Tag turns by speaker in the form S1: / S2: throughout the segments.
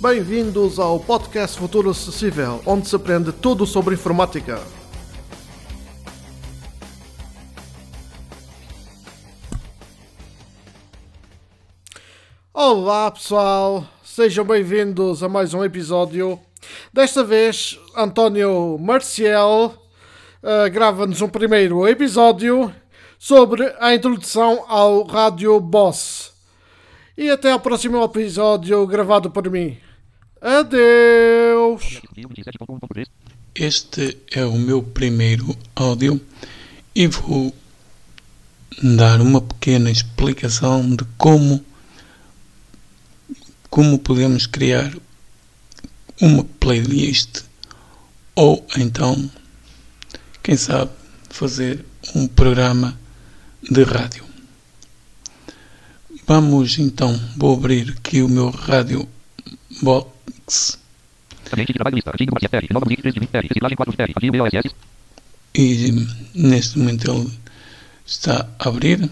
S1: Bem-vindos ao podcast Futuro Acessível, onde se aprende tudo sobre informática. Olá pessoal, sejam bem-vindos a mais um episódio. Desta vez, António Marcial uh, grava-nos um primeiro episódio sobre a introdução ao Rádio Boss. E até ao próximo episódio gravado por mim. Adeus!
S2: Este é o meu primeiro áudio e vou dar uma pequena explicação de como como podemos criar uma playlist ou então quem sabe fazer um programa de rádio. Vamos então, vou abrir aqui o meu rádio. E neste momento ele está a abrir.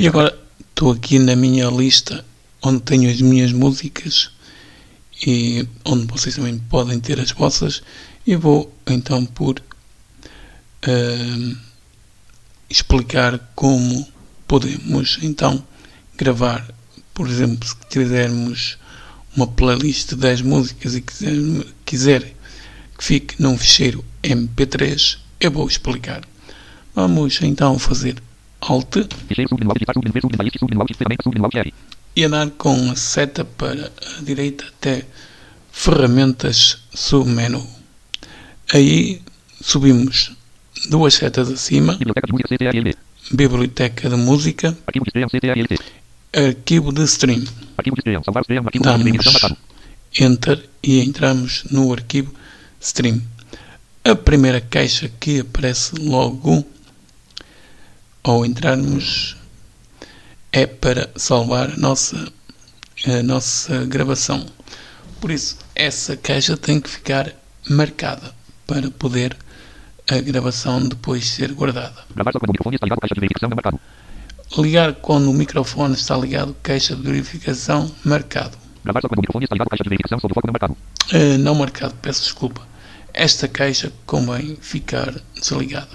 S2: E agora estou aqui na minha lista onde tenho as minhas músicas e onde vocês também podem ter as vossas. E vou então por uh, explicar como podemos então gravar, por exemplo, se quisermos uma playlist de 10 músicas e quiser, quiser que fique num ficheiro MP3, eu vou explicar. Vamos então fazer Alt e andar com a seta para a direita até ferramentas submenu. Aí subimos duas setas acima, biblioteca de música, arquivo de stream, damos enter e entramos no arquivo stream. A primeira caixa que aparece logo ao entrarmos é para salvar a nossa, a nossa gravação. Por isso, essa caixa tem que ficar marcada para poder a gravação depois ser guardada. Ligar quando o microfone está ligado, caixa de verificação marcado. Uh, não marcado, peço desculpa. Esta caixa convém ficar desligada.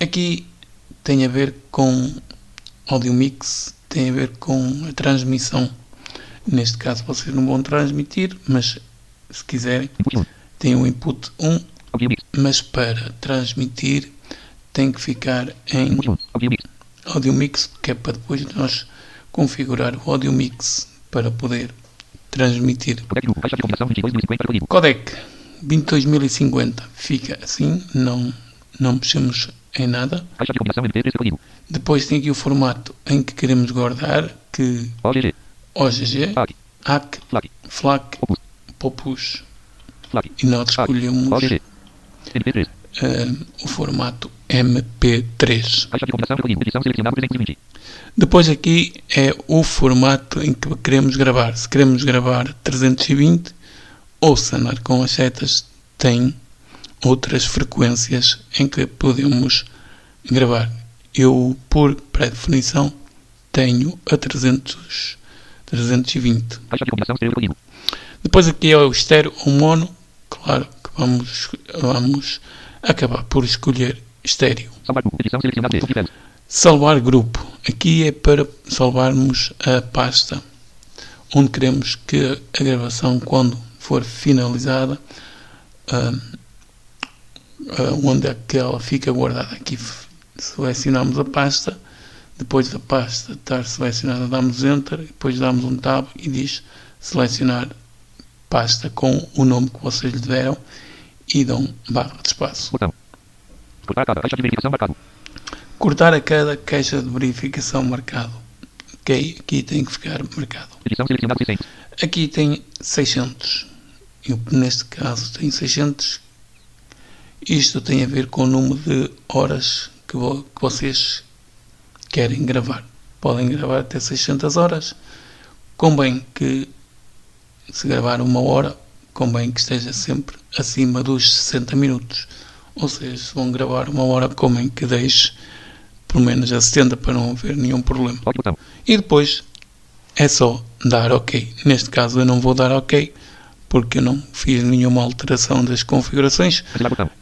S2: Aqui tem a ver com audio mix, tem a ver com a transmissão. Neste caso vocês não vão transmitir, mas se quiserem tem o input 1, mas para transmitir tem que ficar em audio mix, que é para depois nós configurar o audio mix para poder transmitir. Codec 22050 fica assim, não, não mexemos em nada. Depois tem aqui o formato em que queremos guardar, que OGG, AC, FLAC, Popus, e nós escolhemos uh, o formato MP3. Depois aqui é o formato em que queremos gravar. Se queremos gravar 320 ou se andar com as setas, tem outras frequências em que podemos gravar. Eu, por pré-definição, tenho a 300, 320. Depois aqui é o estéreo ou mono. Claro que vamos, vamos acabar por escolher estéreo. Salvar grupo. Aqui é para salvarmos a pasta onde queremos que a gravação, quando for finalizada, uh, uh, onde é que ela fica guardada. Aqui selecionamos a pasta, depois da pasta estar selecionada damos Enter, depois damos um Tab e diz selecionar pasta com o nome que vocês lhe deram e dão barra de espaço. Botão. Cortar a cada caixa de verificação marcado. Cortar a cada caixa de verificação marcado. Ok, aqui tem que ficar marcado. Edição selecionada 600. Aqui tem 600. Eu, neste caso, tenho 600 isto tem a ver com o número de horas que, vo que vocês querem gravar. Podem gravar até 600 horas. Convém que, se gravar uma hora, convém que esteja sempre acima dos 60 minutos. Ou seja, se vão gravar uma hora, convém que deixe pelo menos a 70 para não haver nenhum problema. E depois é só dar OK. Neste caso eu não vou dar OK porque eu não fiz nenhuma alteração das configurações.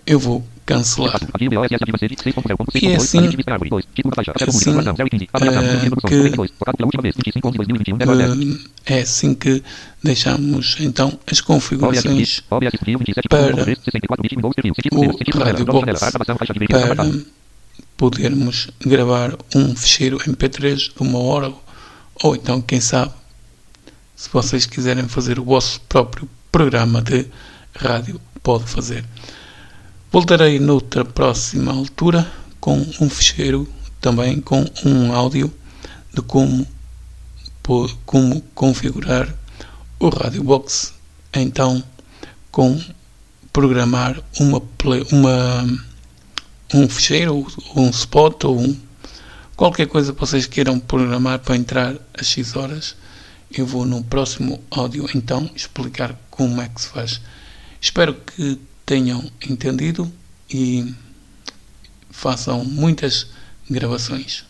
S2: Eu vou cancelar. E é assim, assim que, é assim que deixamos então as configurações para o Radio Box para podermos gravar um ficheiro MP3 de uma hora ou então quem sabe se vocês quiserem fazer o vosso próprio programa de rádio pode fazer. Voltarei noutra próxima altura com um ficheiro também com um áudio de como, como configurar o Radio Box. Então, com programar uma, uma um ficheiro, um spot ou um, qualquer coisa que vocês queiram programar para entrar a X horas. Eu vou no próximo áudio então explicar como é que se faz. Espero que tenham entendido e façam muitas gravações.